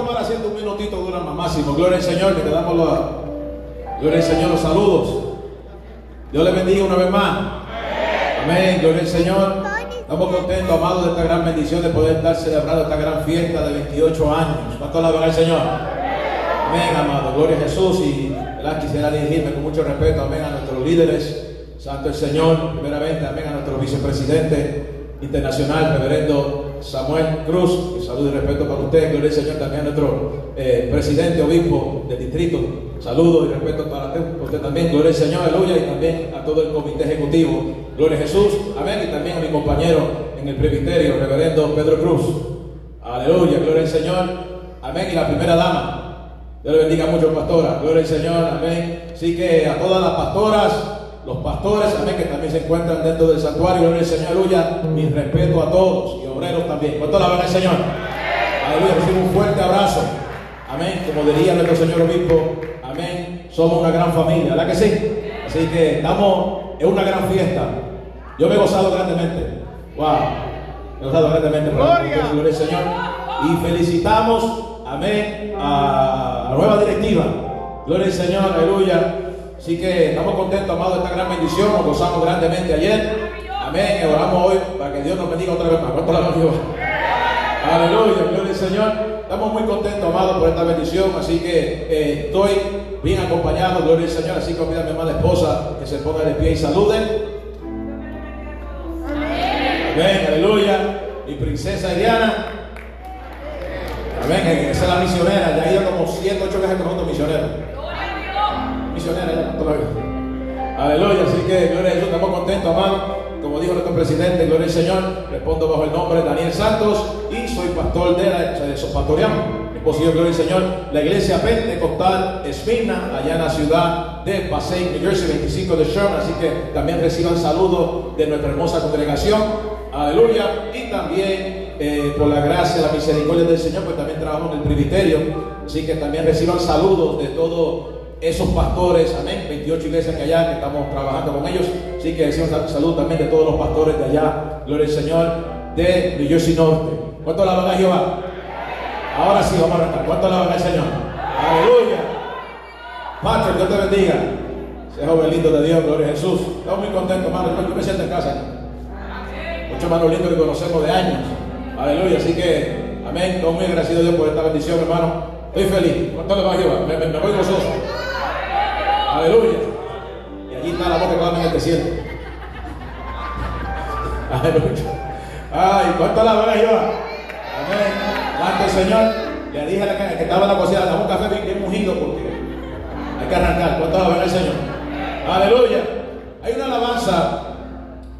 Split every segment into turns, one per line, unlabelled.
Tomar asiento un minutito, dura más máximo. Gloria al Señor, que te damos la. Gloria al Señor, los saludos. Dios le bendiga una vez más. Amén. Gloria al Señor. Estamos contentos, amados, de esta gran bendición de poder estar celebrando esta gran fiesta de 28 años. ¿Cuánto la al Señor? Amén, amado. Gloria a Jesús. Y ¿verdad? quisiera dirigirme con mucho respeto, amén, a nuestros líderes. Santo el Señor, primeramente, amén, a nuestro vicepresidente internacional, reverendo Samuel Cruz. Y saludo y respeto para usted, gloria al Señor, también a nuestro eh, presidente, obispo del distrito. Saludos y respeto para usted también, gloria al Señor, aleluya, y también a todo el comité ejecutivo. Gloria a Jesús, amén, y también a mi compañero en el presbiterio, reverendo Pedro Cruz. Aleluya, gloria al Señor, amén, y la primera dama. Dios le bendiga mucho, pastora. Gloria al Señor, amén. Así que a todas las pastoras, los pastores, amén, que también se encuentran dentro del santuario, gloria al Señor, aleluya. Mi respeto a todos y obreros también. ¿Cuánto la van al Señor? Aleluya, recibo un fuerte abrazo. Amén, como diría nuestro Señor Obispo, amén. Somos una gran familia, ¿verdad que sí? Así que estamos en una gran fiesta. Yo me he gozado grandemente. Wow, me he gozado grandemente. Gloria, gloria al Señor. Y felicitamos, amén, a la nueva directiva. Gloria al Señor, aleluya. Así que estamos contentos, amados, de esta gran bendición. Nos gozamos grandemente ayer. Amén. Y oramos hoy para que Dios nos bendiga otra vez más. ¿Cuánto la Dios? Aleluya, gloria al Señor. Estamos muy contentos, amados, por esta bendición. Así que eh, estoy bien acompañado, gloria al Señor. Así que pido a mi amada esposa que se ponga de pie y salude. Amén, aleluya. Mi princesa Diana. Amén, esa es la misionera. Ya ha ido como 7, 8 veces con otro misionero misionera ya todavía. Aleluya, así que gloria a Dios, estamos contentos, amado. Como dijo nuestro presidente, gloria al Señor, respondo bajo el nombre de Daniel Santos y soy pastor de la de. Es posible, gloria al Señor, la iglesia pentecostal Esmina, allá en la ciudad de Passaic, New Jersey, 25 de Sherman. Así que también reciban saludos de nuestra hermosa congregación. Aleluya. Y también eh, por la gracia, la misericordia del Señor, pues también trabajamos en el presbiterio. Así que también reciban saludos de todo esos pastores, amén, 28 iglesias que allá, que estamos trabajando con ellos. Así que decimos salud también de todos los pastores de allá, gloria al Señor, de New Jersey Norte. ¿Cuánto la van a Jehová? Ahora sí, vamos a arrancar. ¿Cuánto la van al Señor? Aleluya. Patrick, Dios te bendiga. Sea joven lindo de Dios, gloria a Jesús. Estamos muy contentos, hermano. Yo me siento en casa. Muchos hermanos lindos que conocemos de años. Aleluya. Así que, amén. Estoy muy agradecido a Dios por esta bendición, hermano. Estoy feliz. ¿Cuánto le va a Jehová? Me, me, me voy. Aleluya. Y allí está la voz que claramente siente. Aleluya. Ay, ¿cuánto la van a? Amén. Ante el Señor. Le dije a la que estaba en la cocina, dame un café bien, bien mugido porque hay que arrancar. ¿Cuánto la van al Señor? Aleluya. Hay una alabanza.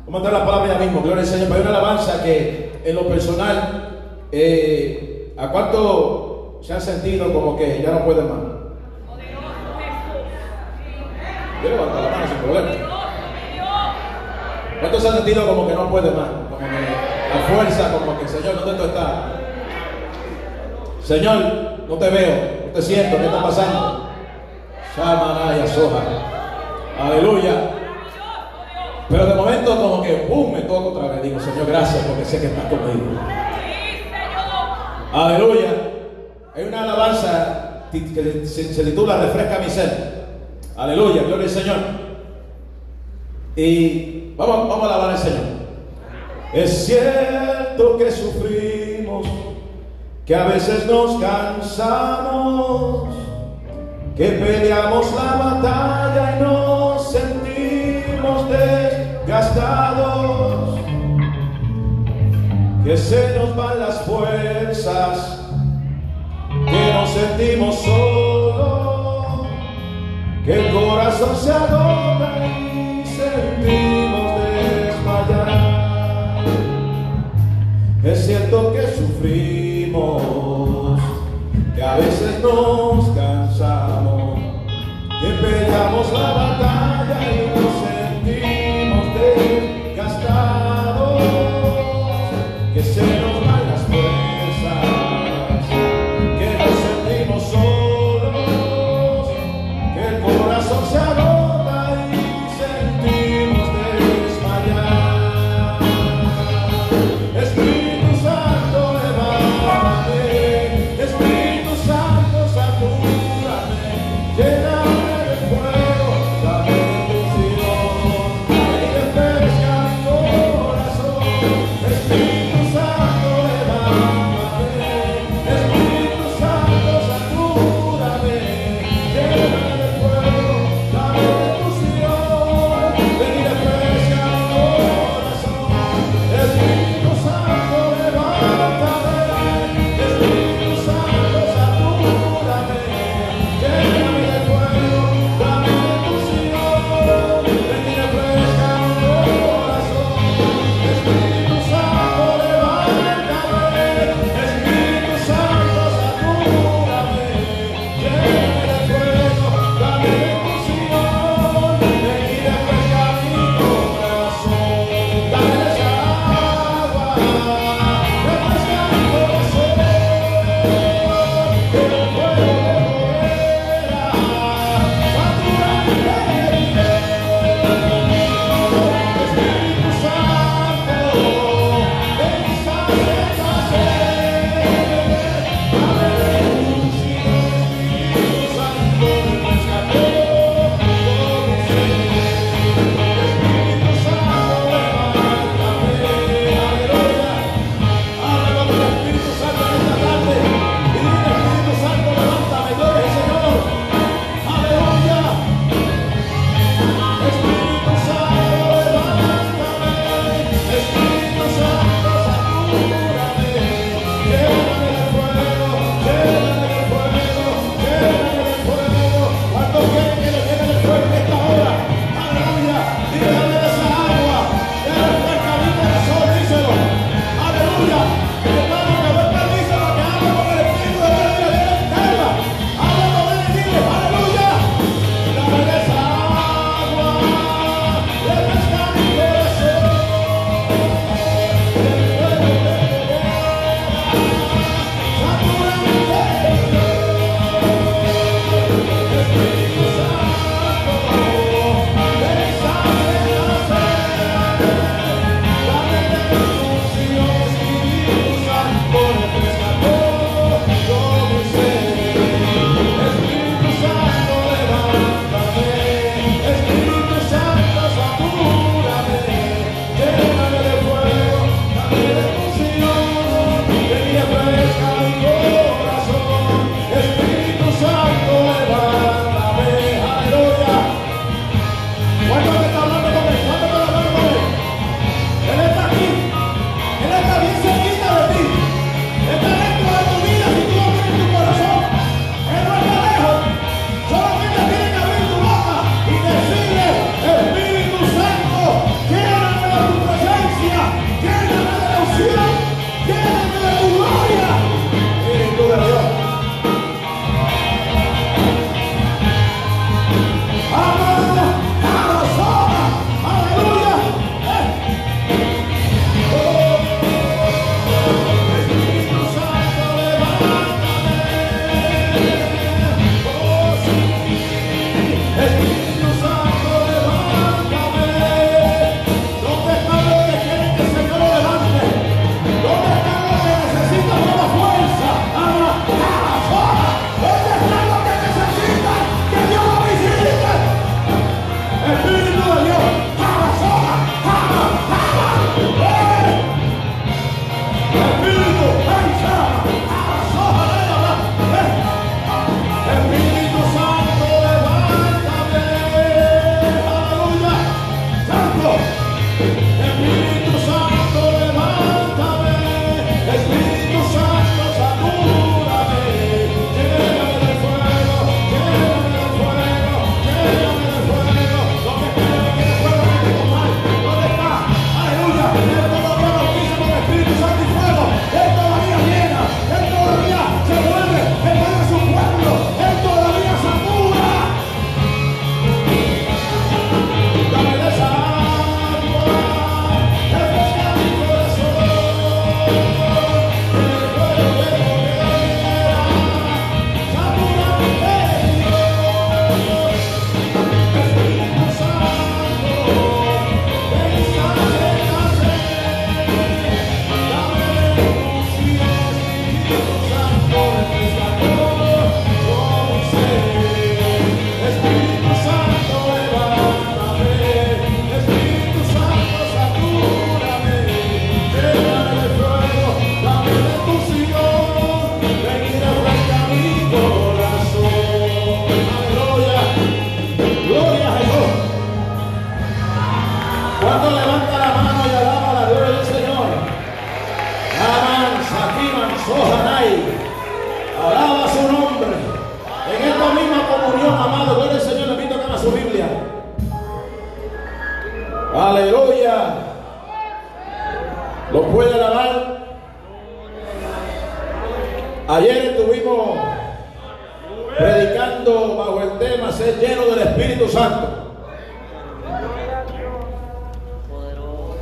Vamos a entrar la palabra ya mismo, gloria al Señor. Pero hay una alabanza que en lo personal, eh, ¿a cuánto se han sentido como que ya no pueden más? Yo levanto la mano sin problema. ¿Cuántos se han sentido como que no puede más? Como que la fuerza, como que Señor, ¿dónde tú estás? Señor, no te veo, no te siento, ¿qué está pasando? Shamanaya soja. Aleluya. Pero de momento como que ¡pum! me toco otra vez. Digo, Señor, gracias porque sé que estás conmigo. Aleluya. Hay una alabanza que se, titula Refresca mi ser. Aleluya, gloria al Señor. Y vamos, vamos a alabar al Señor. Es cierto que sufrimos, que a veces nos cansamos, que peleamos la batalla y nos sentimos desgastados, que se nos van las fuerzas, que nos sentimos solos, el corazón se agota y sentimos desmayar. Es cierto que sufrimos, a veces nos cansamos, que peleamos la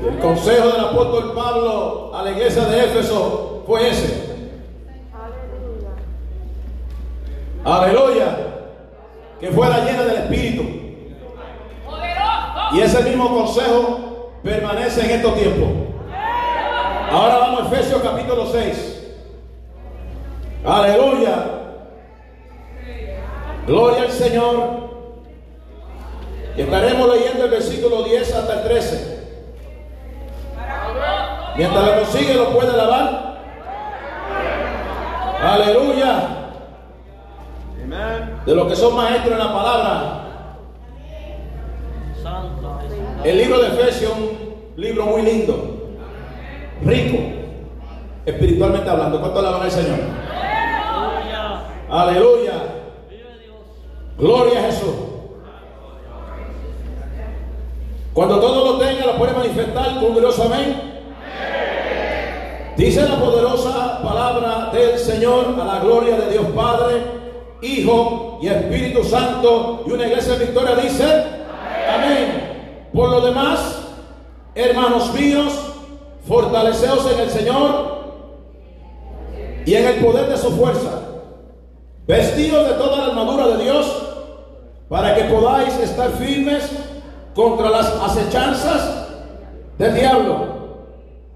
el consejo del apóstol Pablo a la iglesia de Éfeso fue ese. Aleluya. Que fuera llena del Espíritu. Y ese mismo consejo permanece en estos tiempos. Ahora vamos a Efesios capítulo 6. Aleluya. Gloria al Señor. Y estaremos leyendo el versículo 10 hasta el 13. Mientras lo consigue, lo puede alabar. Aleluya. De los que son maestros en la palabra. El libro de Efesios es un libro muy lindo, rico, espiritualmente hablando. ¿Cuánto alaban al Señor? Aleluya. Gloria a Jesús. Cuando todo lo tenga, lo puede manifestar con glorioso amén. Dice la poderosa palabra del Señor a la gloria de Dios Padre, Hijo y Espíritu Santo. Y una iglesia de victoria dice, amén. Por lo demás, hermanos míos, fortaleceos en el Señor y en el poder de su fuerza vestidos de toda la armadura de Dios, para que podáis estar firmes contra las acechanzas del diablo.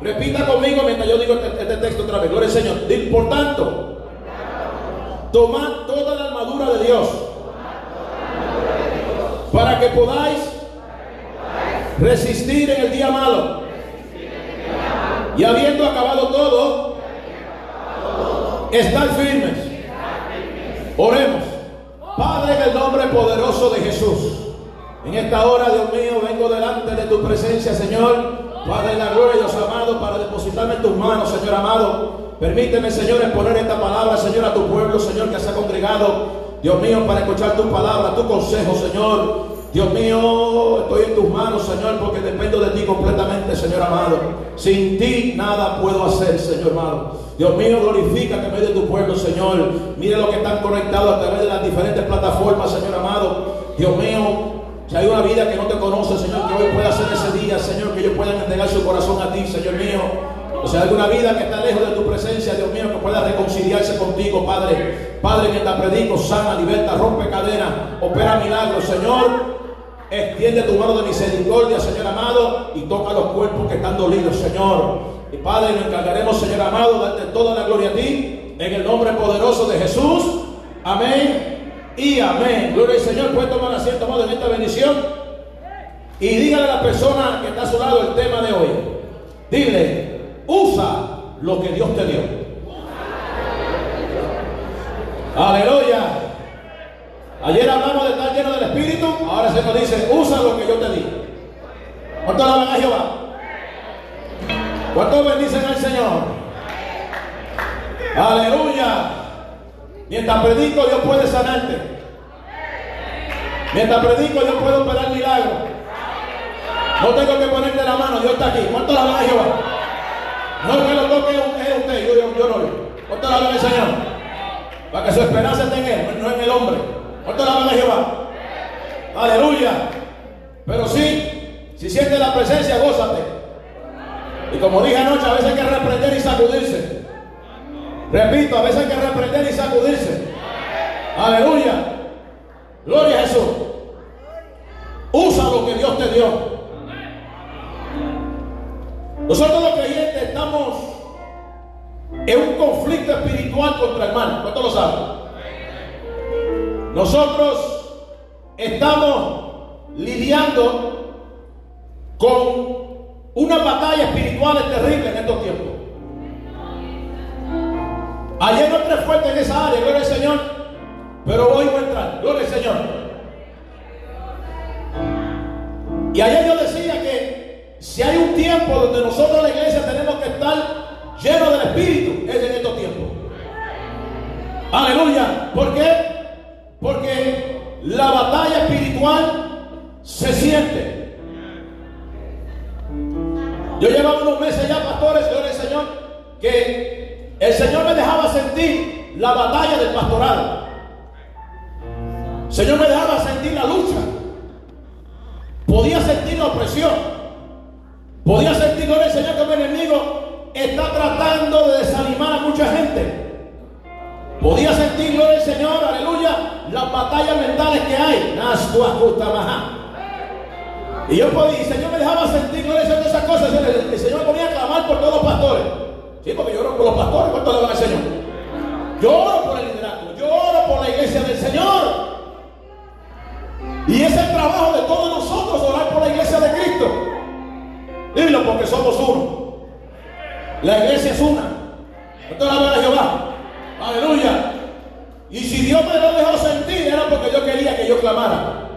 Repita conmigo mientras yo digo este, este texto otra vez. Gloria al Señor. Por tanto, tomad toda la armadura de Dios para que podáis resistir en el día malo. Y habiendo acabado todo, estar firmes. Oremos. Padre, en el nombre poderoso de Jesús. En esta hora, Dios mío, vengo delante de tu presencia, Señor. Padre de la gloria, Dios amado, para depositarme en tus manos, Señor amado. Permíteme, Señor, exponer esta palabra, Señor, a tu pueblo, Señor, que se ha congregado. Dios mío, para escuchar tu palabra, tu consejo, Señor. Dios mío, estoy en tus manos, Señor, porque dependo de ti completamente, Señor amado. Sin ti nada puedo hacer, Señor amado. Dios mío, glorifica que me de tu pueblo, Señor. Mire lo que están conectados a través de las diferentes plataformas, Señor amado. Dios mío, si hay una vida que no te conoce, Señor, que hoy pueda ser ese día, Señor, que ellos puedan entregar su corazón a ti, Señor mío. O sea, alguna vida que está lejos de tu presencia, Dios mío, que pueda reconciliarse contigo, Padre. Padre, mientras predico, sana, liberta, rompe cadenas, opera milagros, Señor. Extiende tu mano de misericordia, Señor amado, y toca los cuerpos que están dolidos, Señor. Y Padre, nos encargaremos, Señor amado, darte toda la gloria a ti, en el nombre poderoso de Jesús. Amén y amén. Gloria al Señor. Puede tomar asiento, amado, en esta bendición. Y dígale a la persona que está a su lado el tema de hoy. Dile, usa lo que Dios te dio. Aleluya. Ayer hablamos de estar lleno del Espíritu, ahora se nos dice, usa lo que yo te di. ¿Cuánto alaban a Jehová? ¿Cuántos bendicen al Señor? Aleluya. Mientras predico, Dios puede sanarte. Mientras predico, yo puedo operar milagros. No tengo que ponerte la mano, Dios está aquí. ¿Cuánto alaban a Jehová? No es que lo toque es usted, yo, yo, yo no. ¿Cuánto alaban al Señor? Para que su esperanza esté en Él, no en el hombre. ¿Cuánto la a Jehová? Aleluya. Pero sí, si sientes la presencia, gózate. Y como dije anoche, a veces hay que reprender y sacudirse. Repito, a veces hay que reprender y sacudirse. Aleluya. Gloria a Jesús. Usa lo que Dios te dio. Nosotros los creyentes estamos en un conflicto espiritual contra el mal. ¿Cuánto lo saben? Nosotros estamos lidiando con una batalla espiritual terrible en estos tiempos. Ayer no entré fuerte en esa área, gloria al Señor, pero hoy voy a entrar, gloria al Señor. Y ayer yo decía que si hay un tiempo donde nosotros la iglesia tenemos que estar llenos del Espíritu, es en estos tiempos. Aleluya. ¿Por qué? Porque la batalla espiritual se siente. Yo llevaba unos meses ya, pastores, gloria al Señor, que el Señor me dejaba sentir la batalla del pastorado. El Señor me dejaba sentir la lucha. Podía sentir la opresión. Podía sentir, gloria al Señor, que el enemigo está tratando de desanimar a mucha gente. Podía sentir, gloria al Señor, aleluya, las batallas mentales que hay. Y yo podía, el Señor me dejaba sentir, gloria al Señor, esas cosas. El, Señor ponía a clamar por todos los pastores. Sí, porque yo oro por los pastores. ¿Cuánto le van al Señor? Yo oro por el liderazgo. Yo oro por la iglesia del Señor. Y es el trabajo de todos nosotros orar por la iglesia de Cristo. Dilo porque somos uno. La iglesia es una. Esto es la de Jehová. Aleluya. Y si Dios me lo dejó sentir, era porque yo quería que yo clamara.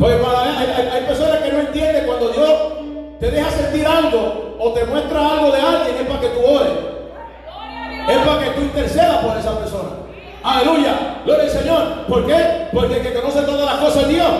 Porque hay, personas que no entienden cuando Dios te deja sentir algo o te muestra algo de alguien, es para que tú ores. Es para que tú intercedas por esa persona. Aleluya. Gloria al Señor. ¿Por qué? Porque el que conoce todas las cosas es Dios.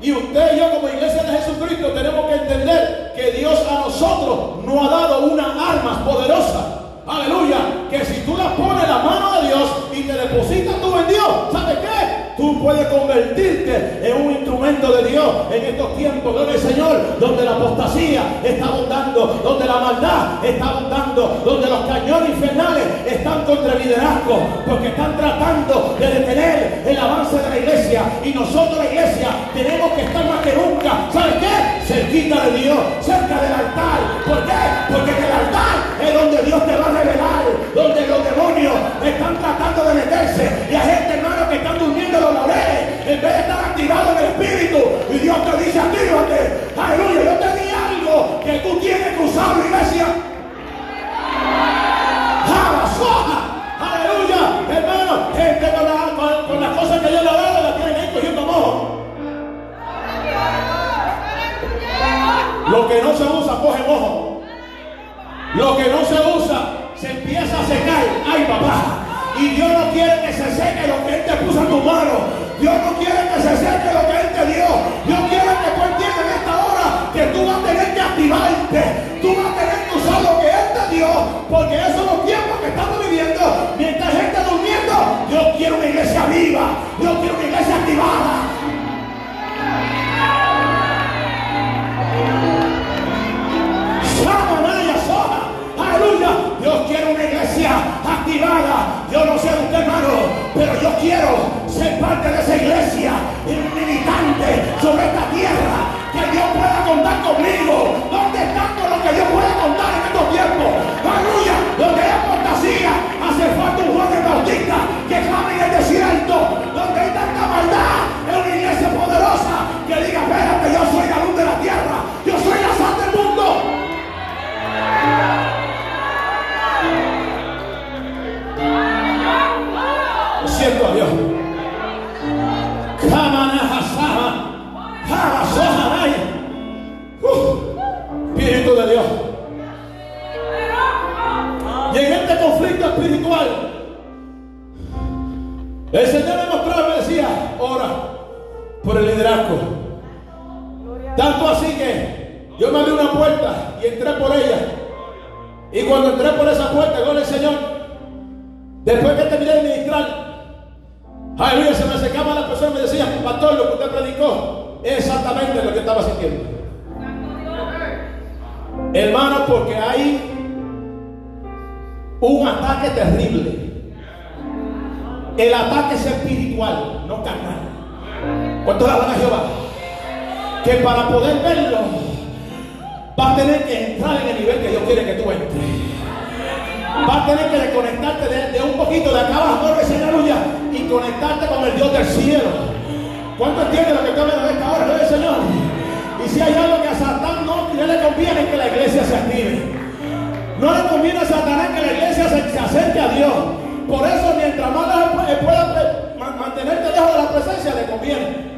Y usted y yo como iglesia de Jesucristo tenemos que entender que Dios a nosotros nos ha dado unas armas poderosas Aleluya. Que si tú la pones la mano de Dios y te depositas tú en Dios, ¿sabes qué? Tú puedes convertirte en un instrumento de Dios en estos tiempos, gloria al Señor, donde la apostasía está abundando, donde la maldad está abundando, donde los cañones infernales están contra el liderazgo, porque están tratando de detener el avance de la iglesia. Y nosotros, la iglesia, tenemos que estar más que nunca, ¿sabes espíritu. Y Dios te dice, actívate. Aleluya, yo te di algo que tú tienes que usar, iglesia. Aleluya, hermano, gente con, las cosas que Dios le ha dado, la tienen ahí cogiendo mojo. Lo que no se usa, coge mojo. Lo que no se usa, se empieza a secar. Ay, papá. Y Dios no quiere que se seque lo que Él te puso en tu mano. Dios no quiere quiero ser parte de esa iglesia, un militante sobre esta tierra. Que Dios pueda contar conmigo. Ministrar, Aleluya, se me acercaba la persona y me decía, pastor, lo que usted predicó es exactamente lo que estaba sintiendo. Hermano, porque hay un ataque terrible. El ataque es espiritual, no carnal. ¿Cuánto la a Jehová? Que para poder verlo, va a tener que entrar en el nivel que Dios quiere que tú entres. Va a tener que desconectarte de, un poquito de acá abajo, aleluya, y conectarte con el Dios del cielo. ¿Cuánto entiende lo que está hablando esta hora? del Señor. Y si hay algo que a Satán no, le conviene que la iglesia se active. No le conviene a Satanás que la iglesia se, acerque a Dios. Por eso, mientras más pueda mantenerte lejos de la presencia, le conviene.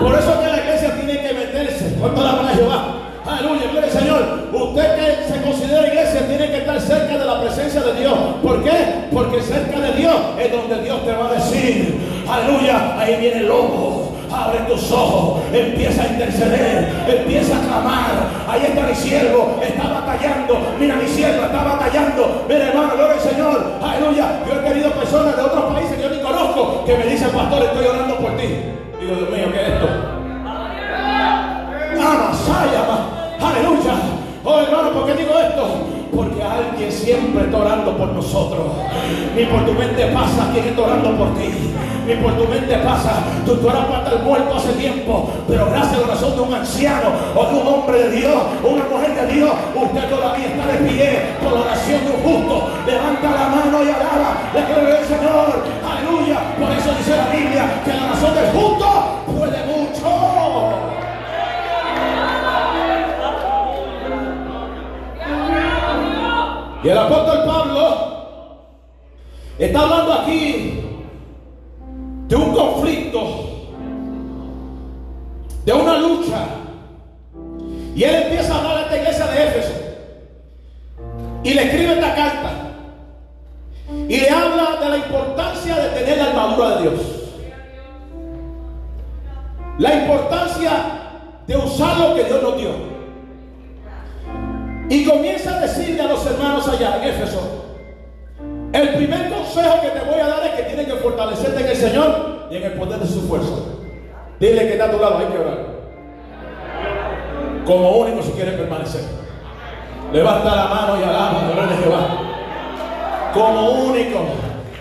Por eso que la iglesia tiene que meterse. ¿Cuánto la van a Jehová? Aleluya, gloria al Señor. Usted que se considera iglesia tiene que estar cerca de la presencia de Dios. ¿Por qué? Porque cerca de Dios es donde Dios te va a decir, aleluya, ahí viene el lobo. Abre tus ojos, empieza a interceder, empieza a clamar. Ahí está mi siervo, está batallando. Mira, mi siervo está batallando. Mira, hermano, gloria al Señor. Aleluya. Yo he tenido personas de otros países que yo ni conozco que me dicen, pastor, estoy orando por ti. Digo, Dios mío, ¿qué es esto? Aleluya. Oh hermano, ¿por qué digo esto? Porque alguien siempre está orando por nosotros. Ni por tu mente pasa quien está orando por ti. Ni por tu mente pasa. Tú, tú eras para estar muerto hace tiempo. Pero gracias a la razón de un anciano o de un hombre de Dios, una mujer de Dios, usted todavía está de pie por la oración de un justo. Levanta la mano y alaba. Le al Señor. Aleluya. Por eso dice la Biblia que la razón del justo Y el apóstol Pablo está hablando aquí de un conflicto, de una lucha. Y él empieza a hablar a esta iglesia de Éfeso. Y le escribe esta carta. Y le habla de la importancia de tener la armadura de Dios. La importancia de usar lo que Dios nos dio. Y comienza a decirle a los hermanos allá en Éfeso, el primer consejo que te voy a dar es que tienes que fortalecerte en el Señor y en el poder de su fuerza. Dile que está a tu lado, hay que orar. Como único si quieres permanecer. Levanta la mano y alaba, gloria de Jehová. Como único.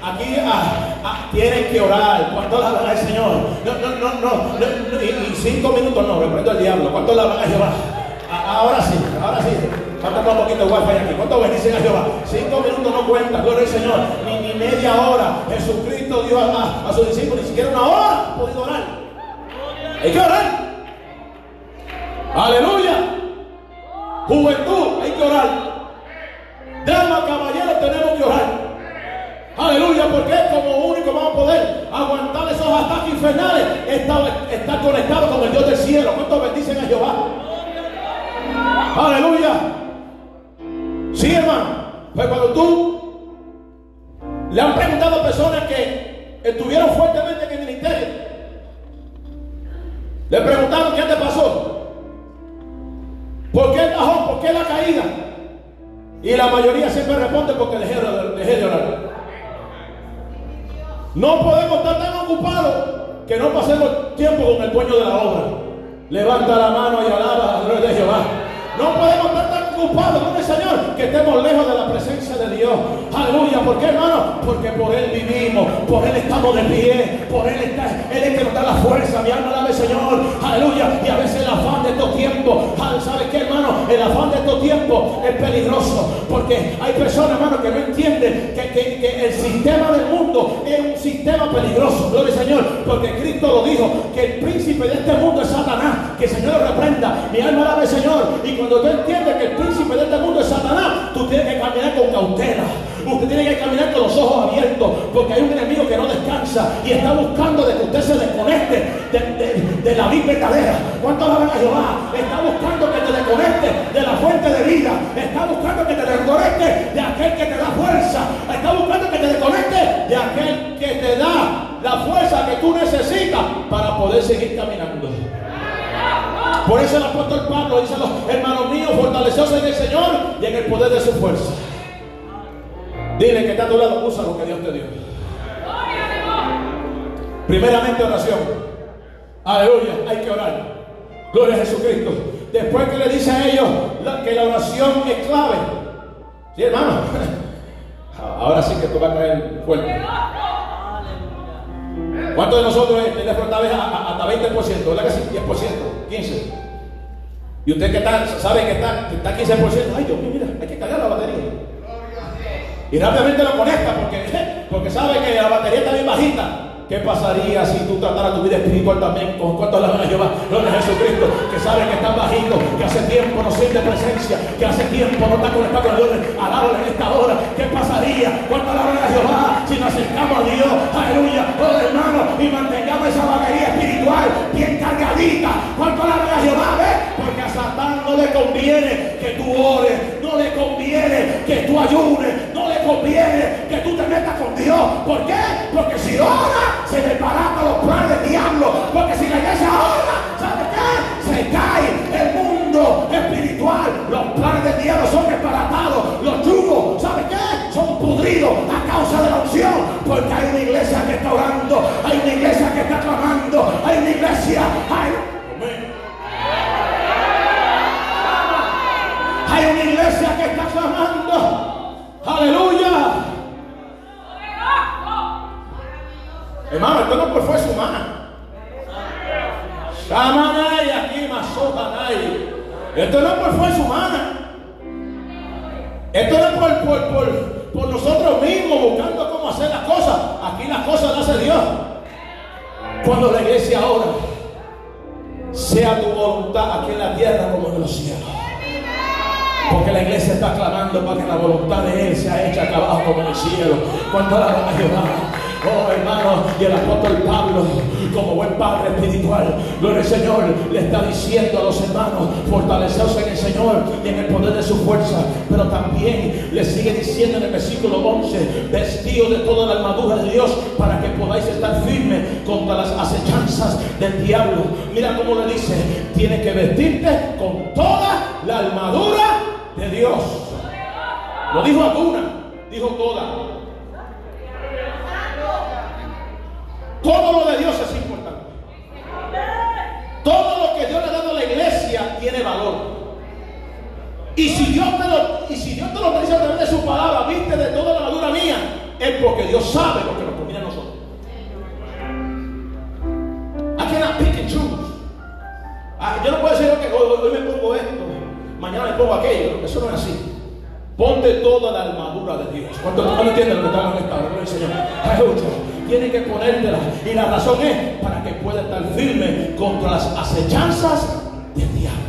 Aquí ah, ah, tienen que orar. ¿Cuánto la van al Señor? No, no, no, no. y, cinco minutos no, reprendo al diablo. ¿Cuánto la van a Jehová? ahora sí, ahora sí. Falta un poquito de wifi aquí. ¿Cuánto bendicen a Jehová? Cinco minutos no cuenta, gloria al Señor. Ni, ni media hora. Jesucristo dio a, a, sus discípulos ni siquiera una hora podido orar. Hay que orar. Aleluya. Juventud, hay que orar. Dama, caballero, tenemos que orar. Aleluya, porque como único vamos a poder aguantar esos ataques infernales. Está, conectado con el Dios del cielo. ¿Cuántos bendicen a Jehová? Aleluya. Sí, hermano. Pues cuando tú le han preguntado a personas que estuvieron fuertemente en el ministerio, le preguntaron qué te pasó, por qué el bajón, por qué la caída. Y la mayoría siempre responde porque dejé de orar. No podemos estar tan ocupados que no pasemos tiempo con el dueño de la obra. Levanta la mano y alaba al rey de Jehová. No podemos estar tan ocupados con el Señor que estemos lejos de la presencia de Dios. Aleluya. ¿Por qué, hermano? Porque por Él vivimos, por Él estamos de pie, por Él está, Él es que nos da la fuerza. Mi alma alabe, Señor. Aleluya. Y a veces el afán de estos tiempos, ¿sabes qué, hermano? El afán de estos tiempos es peligroso. Porque hay personas, hermano, que no entienden que, que el sistema del mundo es un sistema peligroso. Gloria al Señor. Porque Cristo lo dijo, que el príncipe de este mundo es Satanás. Que el Señor lo reprenda. Mi alma alabe, Señor. Cuando tú entiendes que el príncipe de este mundo es Satanás, tú tienes que caminar con cautela. Usted tiene que caminar con los ojos abiertos, porque hay un enemigo que no descansa y está buscando de que usted se desconecte de, la vida verdadera. ¿Cuántos van a Jehová? Está buscando que te desconecte de la fuente de vida. Está buscando que te desconecte de aquel que te da fuerza. Está buscando que te desconecte de aquel que te da la fuerza que tú necesitas para poder seguir caminando. Por eso el apóstol Pablo dice hermanos míos, fortaleceos en el Señor y en el poder de su fuerza. Dile que está a tu lado, usa lo que Dios te dio. Primeramente oración. Aleluya, hay que orar. Gloria a Jesucristo. Después que le dice a ellos que la oración es clave. Sí, hermano. Ahora sí que tú vas a caer fuerte. ¿Cuántos de nosotros le afrontamos hasta 20%? ¿Verdad que sí? 10%, 15%. Y usted que está, sabe que está, que está 15%, ay Dios mío, mira, hay que cargar la batería. Y rápidamente lo conecta porque, porque sabe que la batería está bien bajita. ¿Qué pasaría si tú trataras tu vida espiritual también con cuánto alaban a Jehová? Gloria a que saben que están bajitos, que hace tiempo no siente presencia, que hace tiempo no está conectado con Dios. Alábale en esta hora. ¿Qué pasaría? ¿Cuánto alaban a Jehová si nos acercamos a Dios? Aleluya, oh hermano, y mantengamos esa batería espiritual bien cargadita. ¿Cuánto alaban a Jehová? Porque no le conviene que tú ores, no le conviene que tú ayunes, no le conviene que tú te metas con Dios. ¿Por qué? Porque si ora, se desbarata los planes del diablo. Porque si la iglesia ahora, ¿sabe qué? Se cae el mundo espiritual. Los planes del diablo son desbaratados. Los yugos, ¿sabe qué? Son pudridos a causa de la unción. Porque hay una iglesia que está orando. Hay una iglesia que está clamando. Hay una iglesia. Hay, hay una iglesia que está clamando. Aleluya. Hermano, esto no por fuerza humana. Aquí. Esto no es por fuerza humana. Esto no es por, por, por, por nosotros mismos buscando cómo hacer las cosas. Aquí las cosas las hace Dios. Cuando la iglesia ora, sea tu voluntad aquí en la tierra como en los cielos. Porque la iglesia está clamando para que la voluntad de Él sea hecha acá abajo como en el cielo. Cuando la a Jehová. Oh hermano, y el apóstol Pablo, como buen padre espiritual, gloria al Señor, le está diciendo a los hermanos, fortaleceos en el Señor y en el poder de su fuerza. Pero también le sigue diciendo en el versículo 11, vestido de toda la armadura de Dios para que podáis estar firmes contra las acechanzas del diablo. Mira cómo le dice, tiene que vestirte con toda la armadura de Dios. Lo dijo alguna, dijo toda. Todo lo de Dios es importante. Todo lo que Dios le ha dado a la iglesia tiene valor. Y si Dios te lo, y si Dios te lo dice a través de su palabra, viste de toda la madura mía, es porque Dios sabe lo que nos conviene a nosotros. I cannot pick and choose. Ah, yo no puedo decir que hoy, me pongo esto, mañana me pongo aquello. Eso no es así. Ponte toda la armadura de Dios. ¿Cuánto, no entienden lo que estamos en esta hora? Señor. Aleluya tiene que ponértela. Y la razón es para que pueda estar firme contra las acechanzas del diablo.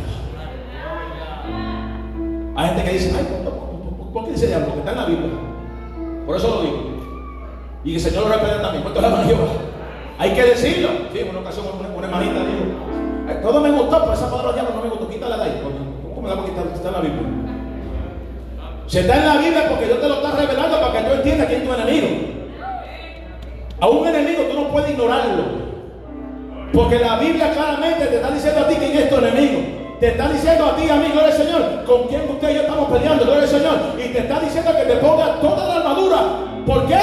Hay gente que dice, ay, ¿por, qué dice diablo? Porque está en la Biblia. Por eso lo digo. Y el Señor lo repite también. ¿Cuánto la mano Hay que decirlo. Sí, en una ocasión una, hermanita dijo, todo me gustó, pero esa palabra diablo no me gustó. Quítala de ahí. ¿Cómo me a? Está en la Biblia. Porque Dios te lo está revelando para que tú entiendas quién es tu enemigo. A un enemigo tú no puedes ignorarlo. Porque la Biblia claramente te está diciendo a ti quién es tu enemigo. Te está diciendo a ti, amigo del Señor, con quién usted y yo estamos peleando, gloria al Señor. Y te está diciendo que te ponga toda la armadura. ¿Por qué?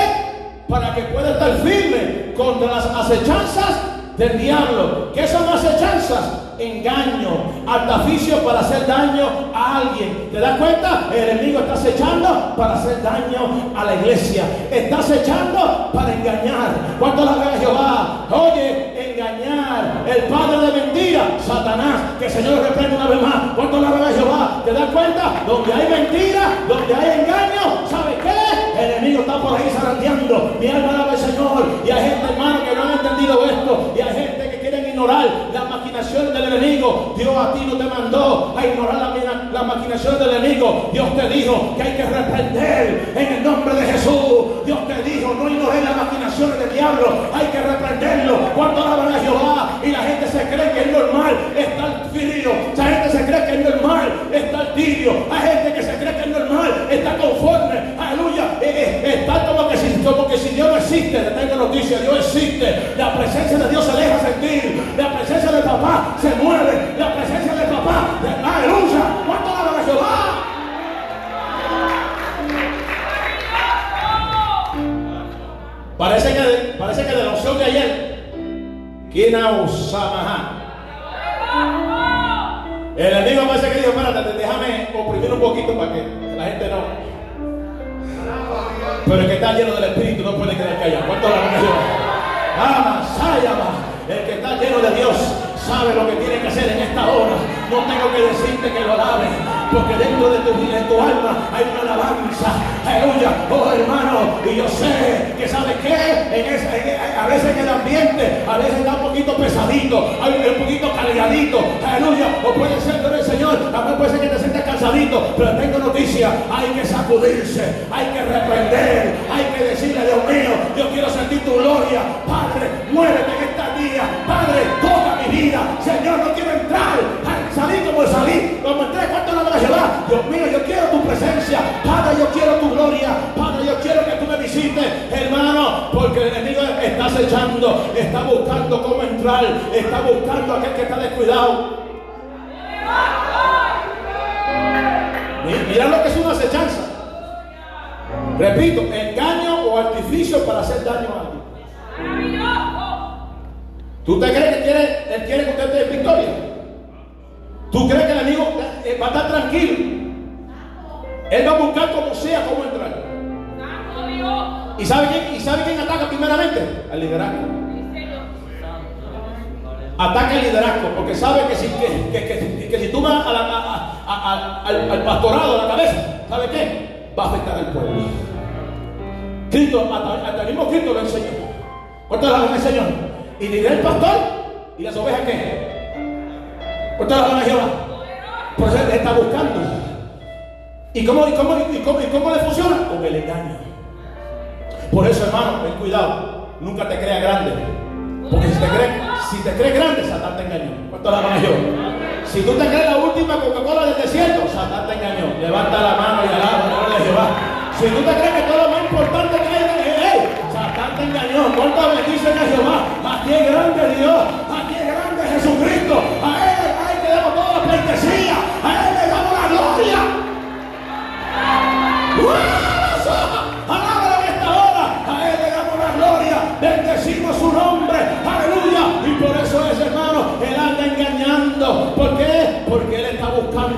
Para que pueda estar firme contra las acechanzas del diablo. ¿Qué son acechanzas? engaño, artificio para hacer daño a alguien. ¿Te das cuenta? El enemigo está acechando para hacer daño a la iglesia. Está acechando para engañar. ¿Cuánto la ve Jehová? Oye, engañar. El padre de mentira, Satanás. Que el Señor reprenda una vez más. ¿Cuánto la ve Jehová? ¿Te das cuenta? Donde hay mentira, donde hay engaño, ¿sabe qué? El enemigo está por ahí zarandeando. Mi alma al Señor. Y hay gente, hermano, que entendido esto. Y hay gente que quieren ignorar las maquinaciones del enemigo. Dios a ti no te mandó a ignorar la, la maquinación del enemigo. Dios te dijo que hay que reprender en el nombre de Jesús. Dios te dijo, no ignores las maquinaciones del diablo. Hay que reprenderlo. Cuando alaban a Jehová y la gente se cree que es normal estar frío. Esa gente se cree que es normal estar tibio. Hay gente que se cree que es normal estar conforme. Aleluya. Eh, eh, está como que, como que si Dios no existe. Te tengo noticia. Dios existe. La presencia de Dios se deja sentir. La presencia del papá se mueve. La presencia del papá. Aleluya. ¿Cuánto alaban a Jehová? Parece que, parece que de la opción de ayer. El enemigo parece que dijo, espérate, déjame oprimir un poquito para que la. Pero el que está lleno del Espíritu no puede quedar callado. ¿Cuánto la van a El que está lleno de Dios sabe lo que tiene que hacer en esta hora. No tengo que decirte que lo alabe porque dentro de tu vida, en tu alma, hay una alabanza. Aleluya, oh hermano, y yo sé que sabe qué, a veces en el ambiente, a veces está un poquito pesadito, hay un poquito cargadito, aleluya, o puede ser, pero el Señor, también puede ser que te sientas cansadito, pero tengo noticia, hay que sacudirse, hay que reprender, hay que decirle, Dios mío, yo quiero sentir tu gloria, Padre, muévete en esta día, Padre, toda mi vida, Señor, no quiero entrar, salí como salí, como entré, ¿cuánto la van a llevar? Dios mío, yo quiero tu presencia, Padre, yo quiero tu gloria, Padre, yo quiero que tú me visites, hermano, porque el enemigo está acechando, está buscando cómo entrar, está buscando a aquel que está descuidado. Mira lo que es una acechanza. Repito, engaño o artificio para hacer daño a alguien. ¿Tú te crees que quiere, él quiere que usted tenga victoria? ¿Tú crees que el enemigo eh, va a estar tranquilo? Él va a buscar como sea cómo entrar. ¿Y sabe quién, ¿Y sabe quién ataca primeramente? Al liderazgo. Ataca el liderazgo, porque sabe que si, que, que, si tú vas al, pastorado a la cabeza, ¿sabe qué? Va a afectar al pueblo. Cristo, hasta, el mismo Cristo lo enseñó. ¿Cuántos lo enseñó? Y diré el pastor y las ovejas qué? ¿Cuántos la a Jehová? Por eso él está buscando. ¿Y cómo, y cómo, y cómo, y cómo le funciona? Con el engaño. Por eso, hermano, ten cuidado. Nunca te creas grande. Porque si te crees, grande, Satán te engañó. ¿Cuánto la mano yo? Si tú te crees la última Coca-Cola del desierto, Satán te engañó. Levanta la mano y alaba, no le Jehová. Si tú te crees que todo lo más importante que hay en él, Satán te engañó. ¿Cuántas bendiciones a Jehová? Aquí es grande Dios, aquí es grande Jesucristo. Toda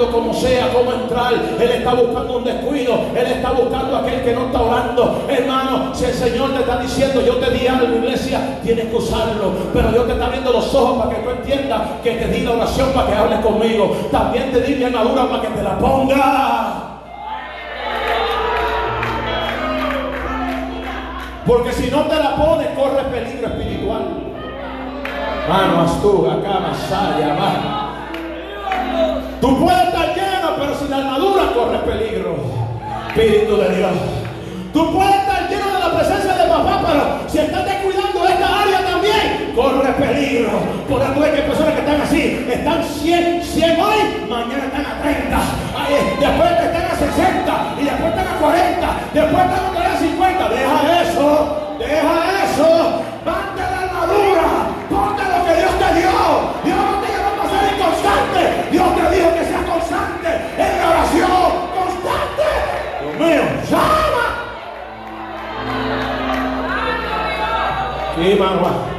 buscando como sea, cómo entrar. Él está buscando un descuido. Él está buscando a aquel que no está orando. Hermano, si el Señor te está diciendo, yo te di algo, iglesia, tienes que usarlo. Pero Dios te está abriendo los ojos para que tú entiendas que te di la oración para que hables conmigo. También te di mi armadura para que te la ponga. Porque si no te la pones, corre peligro espiritual. Mano, astuga, cama, saya, va. Tú puedes estar lleno, pero sin armadura corres peligro. Espíritu de Dios. Tú puedes estar lleno de la presencia de papá, pero si estás descuidando esta área también, corre peligro. Por eso hay que personas que están así, están 100, 100 hoy, mañana están a 30. después están a 60 y después están a 40, después están a 50. Deja eso, deja eso. Mante la armadura, ponte lo que Dios te dio. En la oración. Constante. Dios mío, llama. Sí, manua.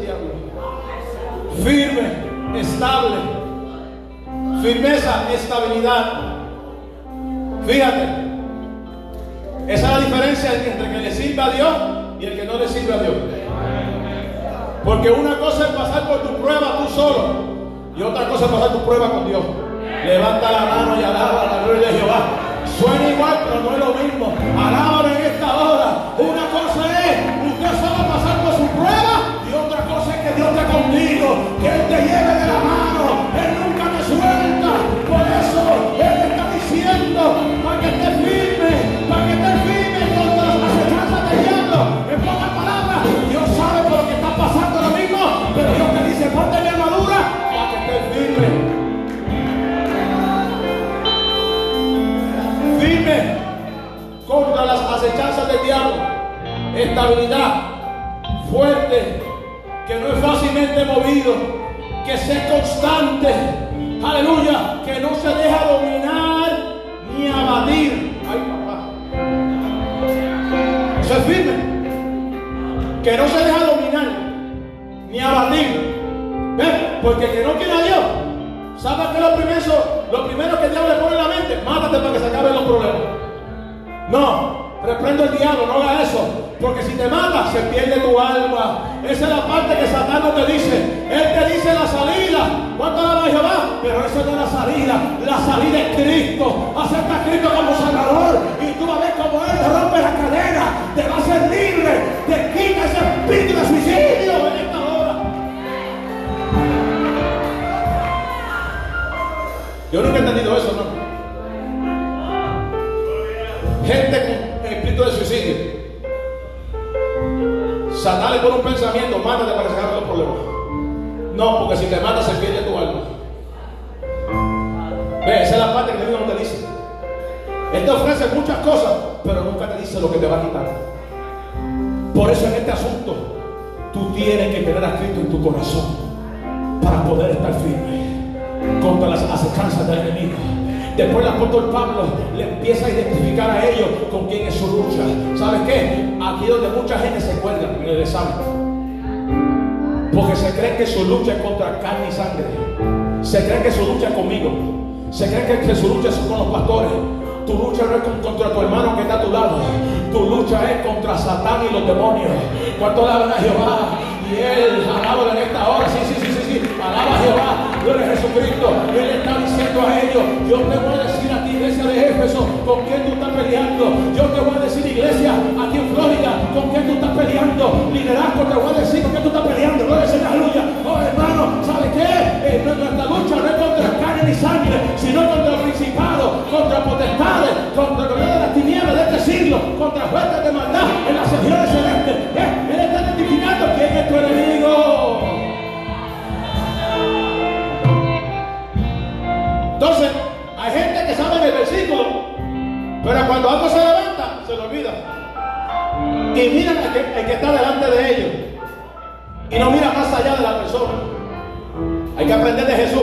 Diablo. Firme, estable. Firmeza, estabilidad. Fíjate, esa es la diferencia entre el que le sirve a Dios y el que no le sirve a Dios. Porque una cosa es pasar por tu prueba tú solo y otra cosa es pasar tu prueba con Dios. Levanta la mano y alaba la gloria de Jehová. Suena igual, pero no es lo mismo. Alábalo acechanzas del diablo. Estabilidad, fuerte, que no es fácilmente movido, que sea constante, aleluya, que no se deja dominar ni abatir. Ay, papá. Es firme, que no se deja dominar ni abatir. ¿Ven? Porque que no quiere a Dios, ¿sabe qué es lo primero, lo primero que el diablo le pone en la mente? Mátate para que se acaben los problemas. No, reprendo el diablo, no haga eso. Porque si te mata, se pierde tu alma. Esa es la parte que Satán no te dice. Él te dice la salida. ¿Cuánto alaba Jehová? Pero eso no es la salida. La salida es Cristo. Acepta a Cristo como Salvador. Y tú vas a ver cómo Él te rompe la cadena. Te va a hacer libre. Te quita ese espíritu de suicidio en esta hora. Yo nunca he entendido eso, ¿no? Gente con de suicidio. Le pone un pensamiento, mátate para acaben los problemas. No, porque si te matas se pierde tu alma. Ve, esa es la parte que Dios no te dice. Él te ofrece muchas cosas, pero nunca te dice lo que te va a quitar. Por eso en este asunto, tú tienes que tener a Cristo en tu corazón para poder estar firme contra las acechanzas del enemigo. Después el apóstol Pablo le empieza a identificar a ellos con quién es su lucha. ¿Sabes qué? Aquí donde mucha gente se cuelga en el examen. Porque se creen que su lucha es contra carne y sangre. Se creen que su lucha es conmigo. Se creen que, su lucha es con los pastores. Tu lucha no es con- contra tu hermano que está a tu lado. Tu lucha es contra Satán y los demonios. ¿Cuánto alaban a Jehová? Y él alaba en esta hora. Sí, sí, sí. Alaba a Jehová. Gloria a Jesucristo. Él está diciendo a ellos: Yo te voy a decir a ti, iglesia de Éfeso, con quién tú estás peleando. Yo te voy a decir, iglesia, aquí en Florida, con quién tú estás peleando. Liderazgo, te voy a decir con quién tú estás peleando. Al Señor, aleluya. Oh, hermano, ¿sabe qué? Eh, nuestra lucha no es contra carne ni sangre, sino contra el principado, contra potestades, contra gobierno de las tinieblas de este siglo, contra fuerzas de maldad en las regiones celestes. Pero cuando algo se levanta, se lo olvida. Y miran el que está delante de ellos. Y no mira más allá de la persona. Hay que aprender de Jesús,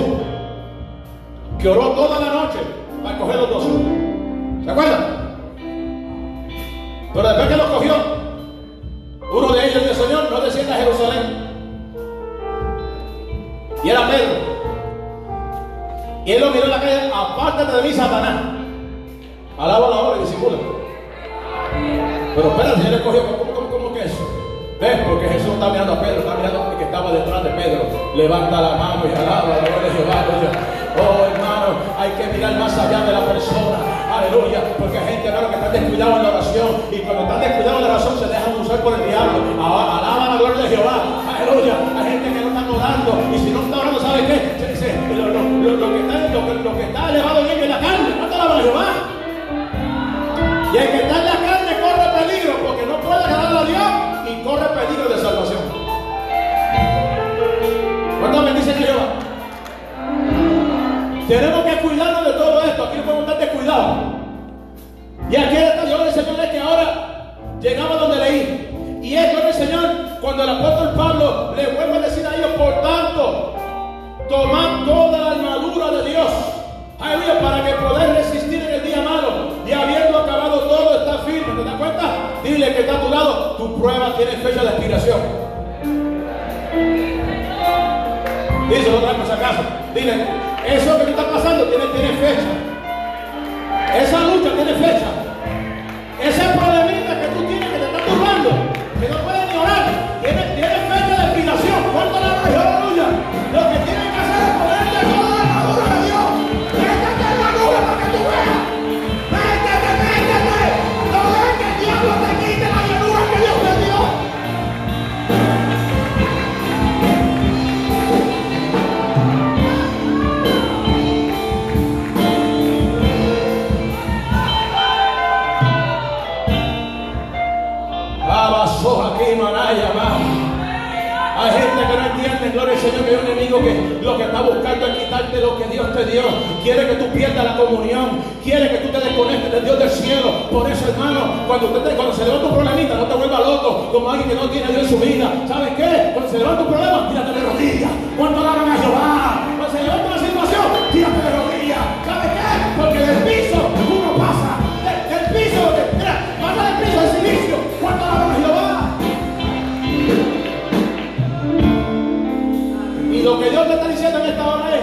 que oró toda la noche para coger los dos. ¿Se acuerdan? Pero después que los cogió, uno de ellos dijo, Señor, no descienda a Jerusalén. Y era Pedro. Y él lo miró en la calle, apártate de mí, Satanás. Alaba la hora y disimula. Pero espera, el le cogió. ¿Cómo, cómo, cómo que eso? ¿Ves? Porque Jesús está mirando a Pedro, está mirando al que estaba detrás de Pedro. Levanta la mano y alaba la gloria de Jehová. Oh, hermano, hay que mirar más allá de la persona. Aleluya. Porque hay gente, hermano, que está descuidado en la oración. Y cuando están descuidados en la oración, se dejan usar por el diablo. Alaba la gloria de Jehová. Aleluya. Hay gente que no está orando. Y si no está orando, ¿sabe qué? Lo, lo, lo, lo, que está, lo, que está elevado en Tenemos que cuidarnos de todo esto. Aquí no podemos estar descuidados. Y aquí está Dios del Señor es que ahora llegamos donde leí. Y es el Señor cuando el apóstol Pablo le vuelve a decir a ellos, por tanto, tomad toda la armadura de Dios. Aleluya, para que podáis resistir en el día malo. Y habiendo acabado todo, está firme. ¿Te das cuenta? Dile que está a tu lado, tu prueba tiene fecha de expiración. Díselo otra vez, acaso. Dile, eso que te está pasando tiene, fecha. Esa lucha tiene fecha. Ese problemita que tú tienes que te está turbando, lo que está buscando es quitarte lo que Dios te dio. Quiere que tú pierdas la comunión, quiere que tú te desconectes del Dios del cielo. Por eso, hermano, cuando, usted te- cuando se levanta un problemita, no te vuelvas loco como alguien que no tiene Dios en su vida. ¿Sabes qué? Cuando se levanta un problema, tírate de rodillas. ¿Cuánto alaban a Jehová? Y lo que Dios te está diciendo en esta hora es,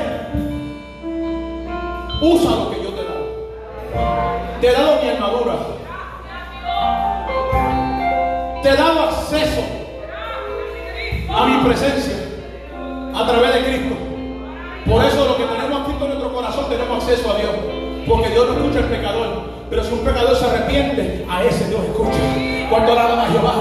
usa lo que yo te he dado. Te he dado mi armadura. Te he dado acceso a mi presencia a través de Cristo. Por eso lo que tenemos aquí en nuestro corazón tenemos acceso a Dios. Porque Dios no escucha al pecador. Pero si un pecador se arrepiente, a ese Dios escucha. Cuando alaban a Jehová.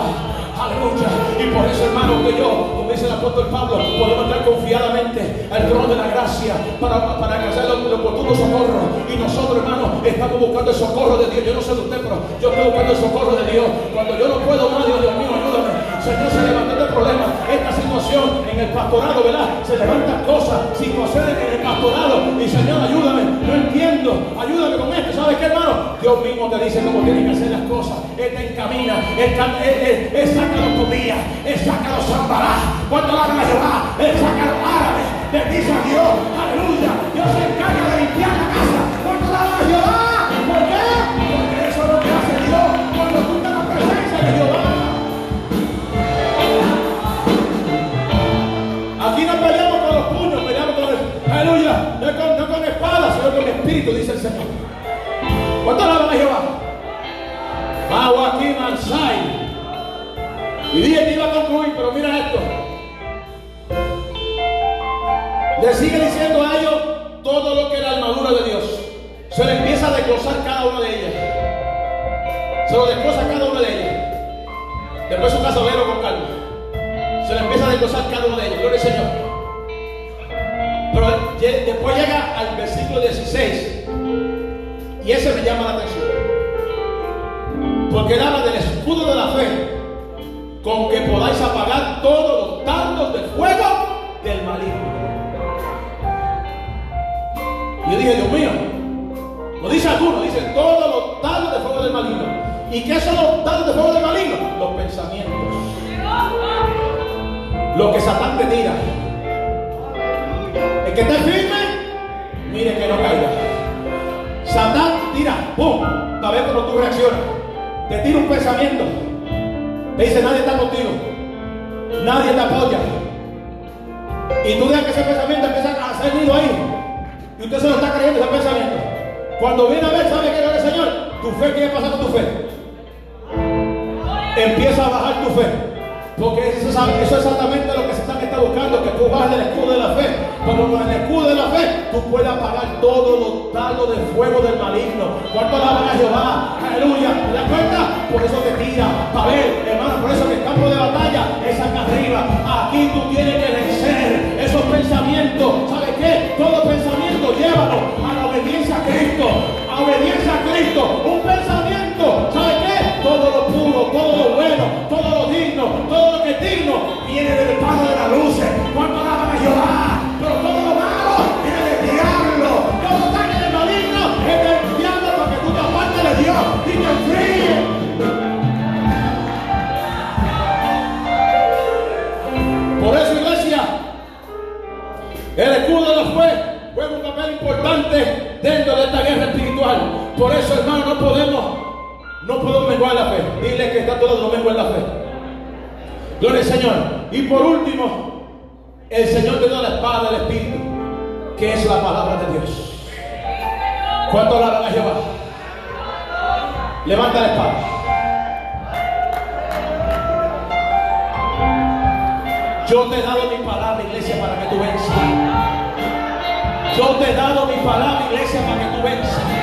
Aleluya. Y por eso, hermano, que yo, dice el apóstol Pablo, podemos entrar confiadamente al trono de la gracia para, para alcanzar el oportuno socorro. Y nosotros, hermano, estamos buscando el socorro de Dios. Yo no sé de usted, pero yo estoy buscando el socorro de Dios. Cuando yo no puedo más, Dios, Dios mío, ayúdame. Señor, se levanta este problema, esta situación en el pastorado, ¿verdad? Se levantan cosas, situaciones en el pastorado. Y Señor, ayúdame, no entiendo, ayúdame con esto. ¿Sabes qué, hermano? Dios mismo te dice cómo tienes que hacer las cosas. Él te encamina, Él, él, él- él saca los comillas, Él saca los zambarás. Cuando la Jehová, Él saca los árabes. Bendice a Dios, aleluya. Dios se encarga de limpiar la casa. Cuando la Jehová, ¿por qué? Porque eso es lo que hace Dios cuando tú estás la presencia de Jehová. Aquí no peleamos con los puños, peleamos con el. Aleluya. No con, con espadas, sino con espíritu, dice el Señor. ¿Cuánto alaban a Jehová? Aquí, Mansai. Y dije que iba a concluir, pero mira esto. Le sigue diciendo a ellos todo lo que es la armadura de Dios. Se le empieza a desglosar cada una de ellas. Se lo desglosa cada una de ellas. Después su casa con calma. Se le empieza a desglosar cada una de ellas. Gloria al Señor. Pero después llega al versículo 16. Y ese me llama la atención. Porque él habla del escudo de la fe. Con que podáis apagar todos los dardos de fuego del maligno. Y yo dije, Dios mío. No dice alguno, dice todos los dardos de fuego del maligno. ¿Y qué son los dardos de fuego del maligno? Los pensamientos. Lo que Satán te tira. El que esté firme, mire que no caiga. Satán tira, ¡pum! Para ver cómo tú reaccionas. Te tira un pensamiento. Te dice, nadie está contigo. Nadie te apoya. Y tú dejas que ese pensamiento empiece a hacer nido ahí. Y usted se lo está creyendo ese pensamiento. Cuando viene a ver, ¿sabe qué es el Señor? ¿Tu fe qué pasa con tu fe? Empieza a bajar tu fe. Porque eso, es exactamente lo que se está buscando, que tú bajes el escudo de la fe. Cuando con el escudo de la fe, tú puedes apagar todos los talos de fuego del maligno. ¿Cuánto alaban a Jehová? Aleluya. ¿Te das cuenta? Por eso te tira. Para ver, hermano, por eso en el campo de batalla es acá arriba. Aquí tú tienes que vencer esos pensamientos. ¿Sabes llévalo a la obediencia a Cristo. A obediencia a Cristo. Un pensamiento. ¿Sabes qué? Todo lo puro, todo lo bueno, todo lo digno, todo lo que es digno viene del Padre de la luz. No podemos no puedo menguar la fe. Dile que está todo, no menguar la fe. Gloria al Señor. Y por último, el Señor te da la espada del Espíritu, que es la palabra de Dios. ¿Cuánto la a Jehová? Levanta la espada. Yo te he dado mi palabra, iglesia, para que tú venzas. Yo te he dado mi palabra, iglesia, para que tú venzas.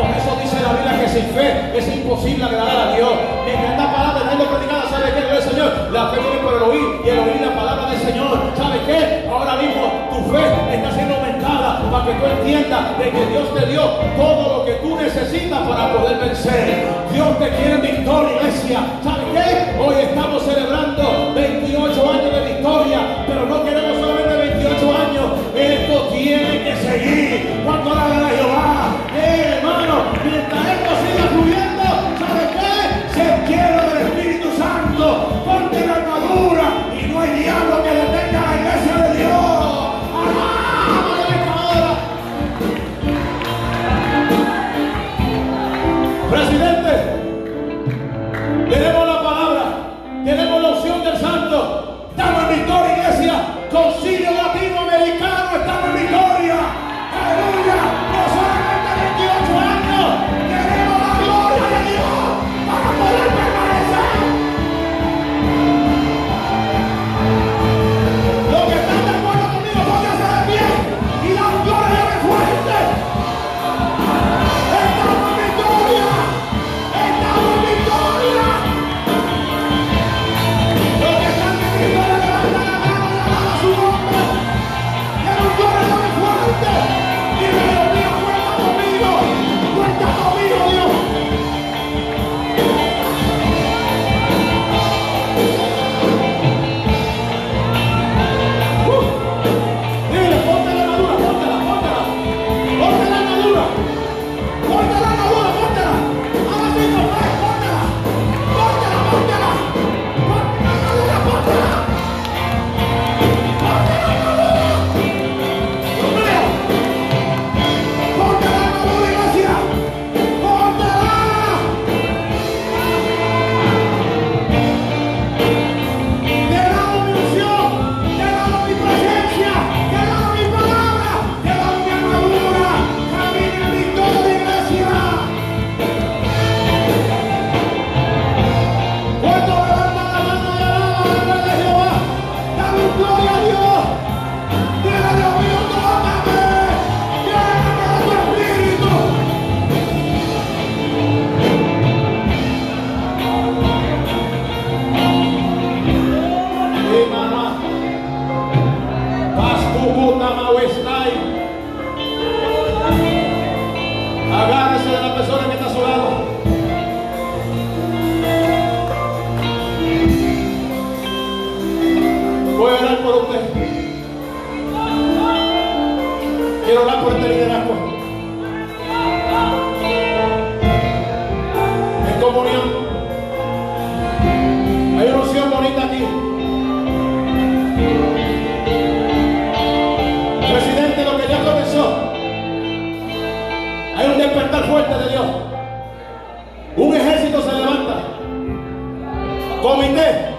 Por eso dice la Biblia que sin fe es imposible agradar a Dios. Mientras esta palabra está predicada, ¿sabe qué el Señor? La fe viene por el oír y el oír la palabra del Señor. ¿Sabe qué? Ahora mismo tu fe está siendo aumentada para que tú entiendas de que Dios te dio todo lo que tú necesitas para poder vencer. Dios te quiere victoria, iglesia. ¿Sabe qué? Hoy estamos celebrando 28 años de victoria, pero no queremos solamente 28 años. Esto tiene que seguir. ¿Cuánto la estar fuerte de Dios. Un ejército se levanta. Comité,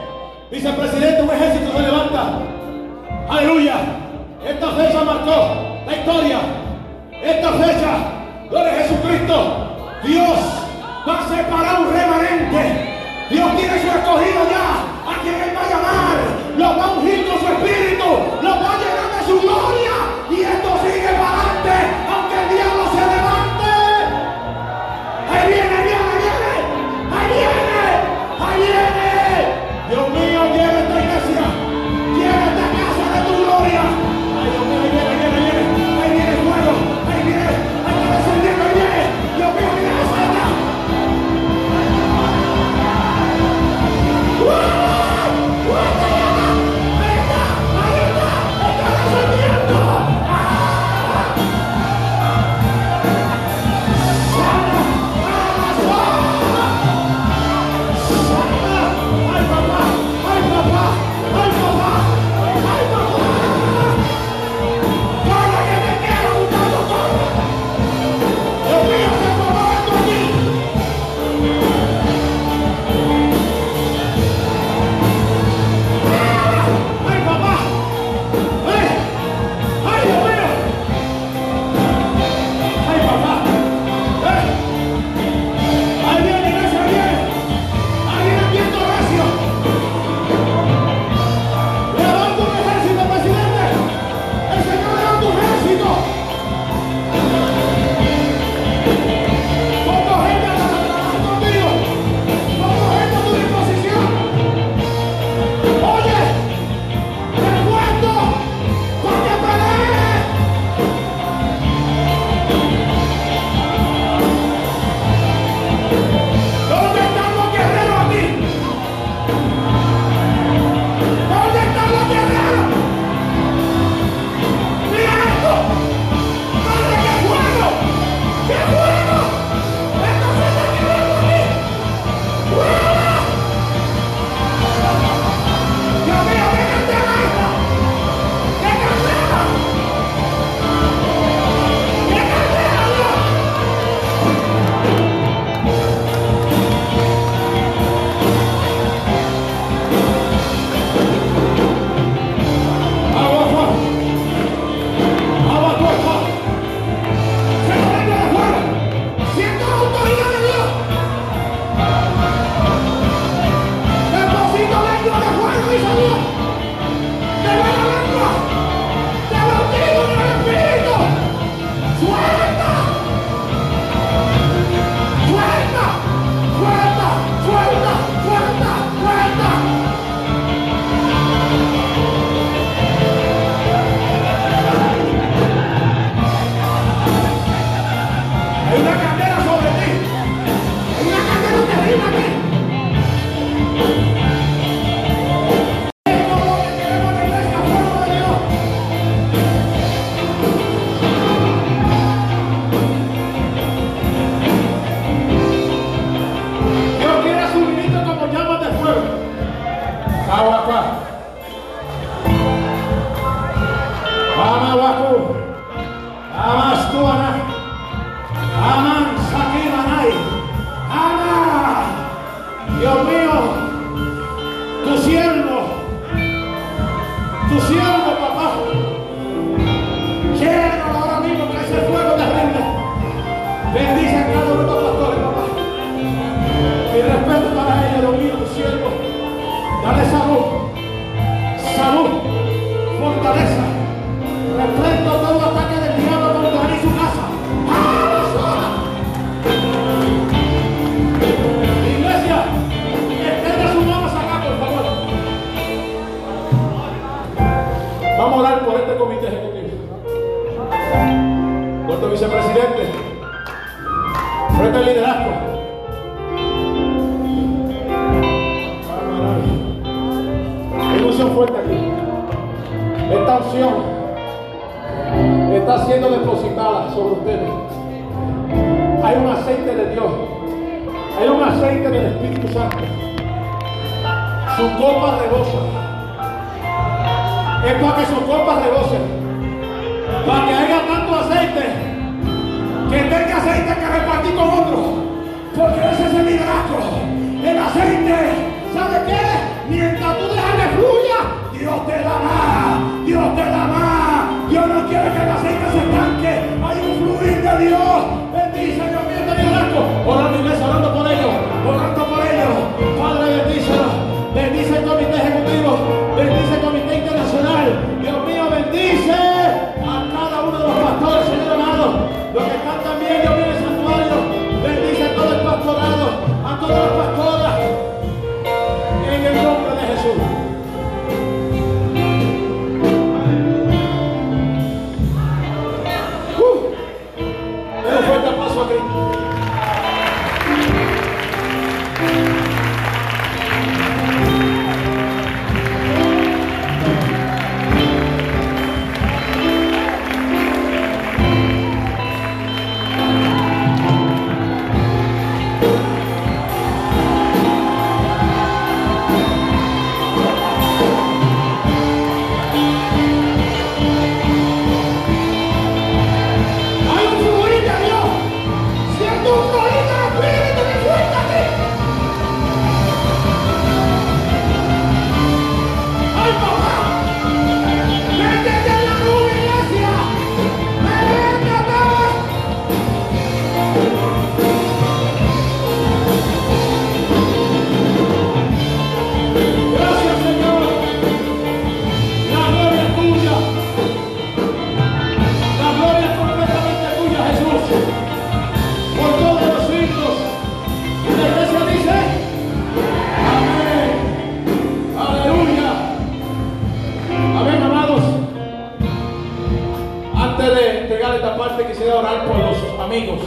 vicepresidente, un ejército se levanta. Aleluya. Esta fecha marcó la historia. Esta fecha, gloria a Jesucristo. Dios va a separar un remanente. Dios tiene su escogido ya. A quien Él va a llamar. Los va a ungir con su espíritu. Los va a llenar de su gloria. está siendo depositada sobre ustedes. Hay un aceite de Dios. Hay un aceite del Espíritu Santo. Su copa rebosa. Es para que su copa rebose. Para que haya tanto aceite. Que tenga aceite que repartir con otros. Porque ese es el liderazgo. El aceite. ¿Sabe qué? Mientras tú dejas que fluya, Dios te dará. Dios te da más. Dios no quiere que el aceite se estanque. Hay un fluir de Dios. Bendice Dios, mío, te Orando iglesia, orando por ellos. Amigos.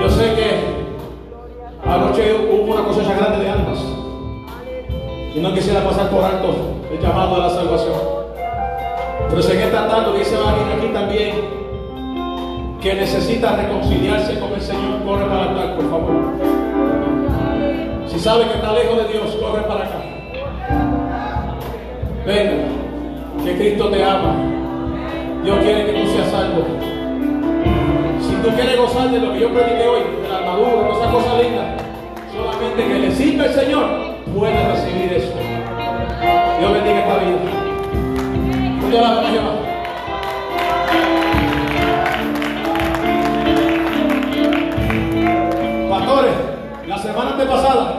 Yo sé que anoche hubo una cosecha grande de almas. Y no quisiera pasar por alto el llamado a la salvación. Pero si en esta tarde dice alguien aquí también que necesita reconciliarse con el Señor, corre para altar, por favor. Si sabe que está lejos de Dios, corre para acá. Venga, que Cristo te ama. Dios quiere que tú seas salvo. Si tú quieres gozar de lo que yo prediqué hoy, de la armadura, de esas cosas lindas, solamente que le sirva el Señor, puede recibir eso. Dios bendiga esta vida. Dios la bendiga. Pastores, la semana antepasada,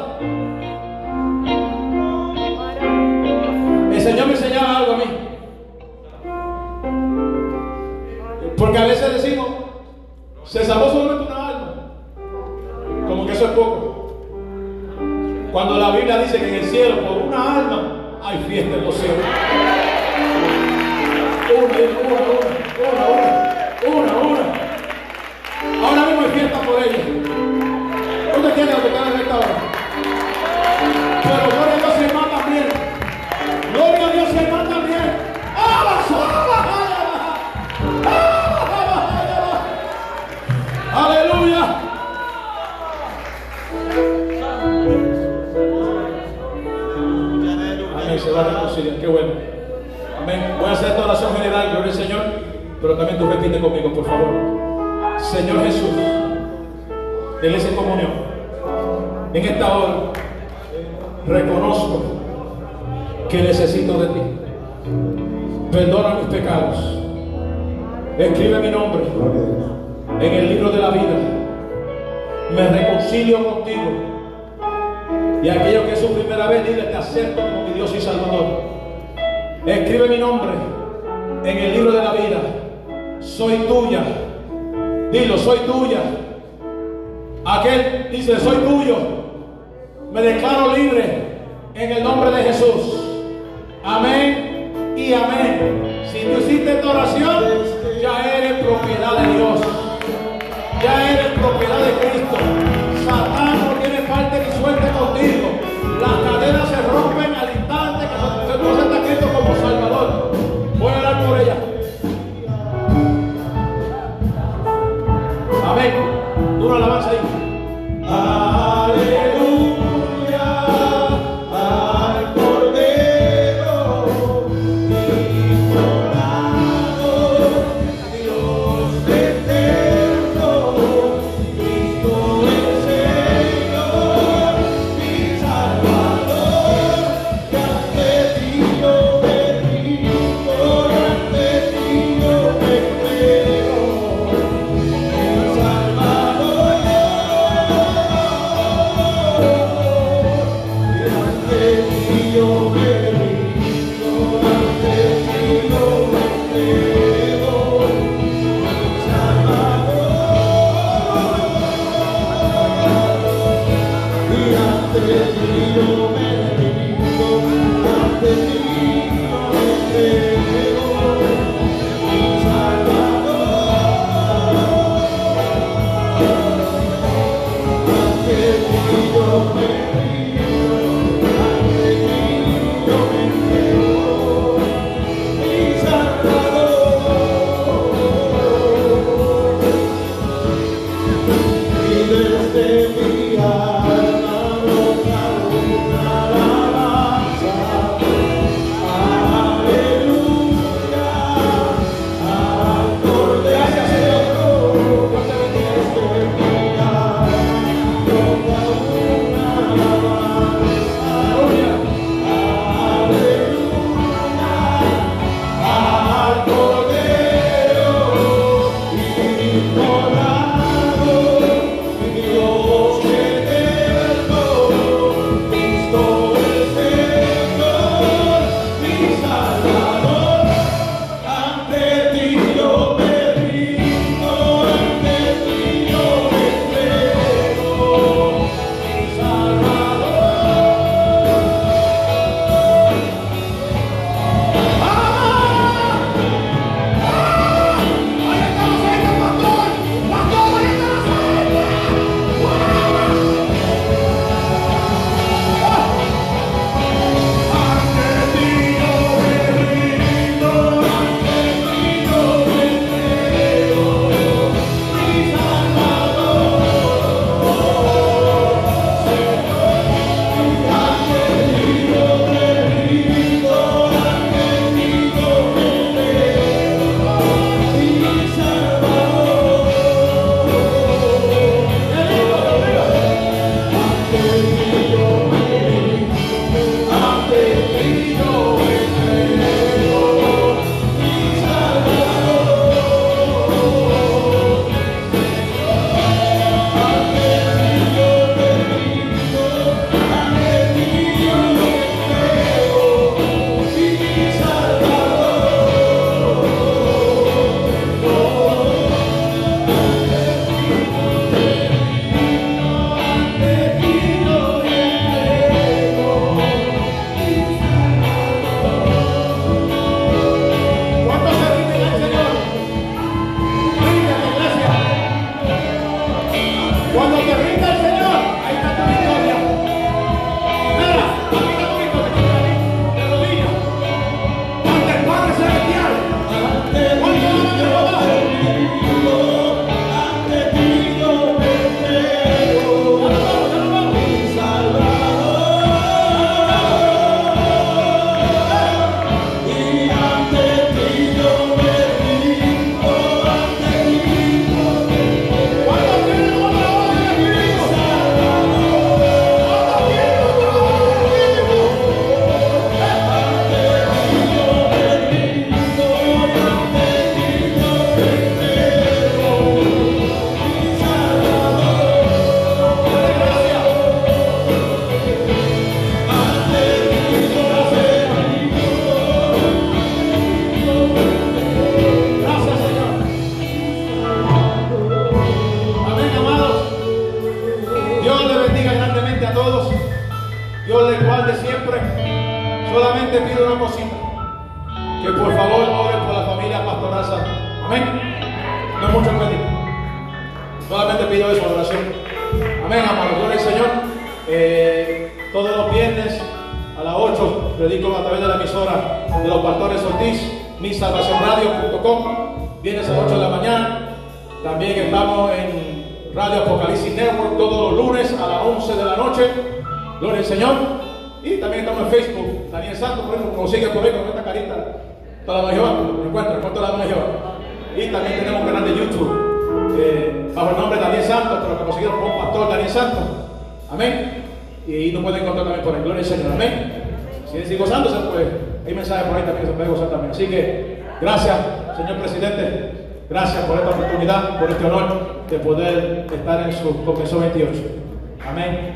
Y aquello que es su primera vez, dile, te acepto como mi Dios y Salvador. Escribe mi nombre en el libro de la vida. Soy tuya. Dilo, soy tuya. Aquel dice, soy tuyo. Me declaro libre en el nombre de Jesús. Amén y amén. Si tú hiciste esta oración, ya eres propiedad de Dios. Ya eres propiedad de Cristo. Cadenas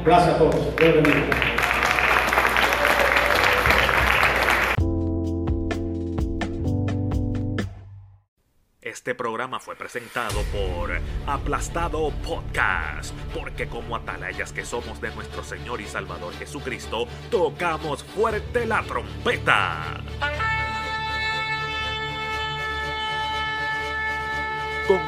Gracias a todos. Dios.
Este programa fue presentado por Aplastado Podcast, porque como atalayas que somos de nuestro Señor y Salvador Jesucristo, tocamos fuerte la trompeta.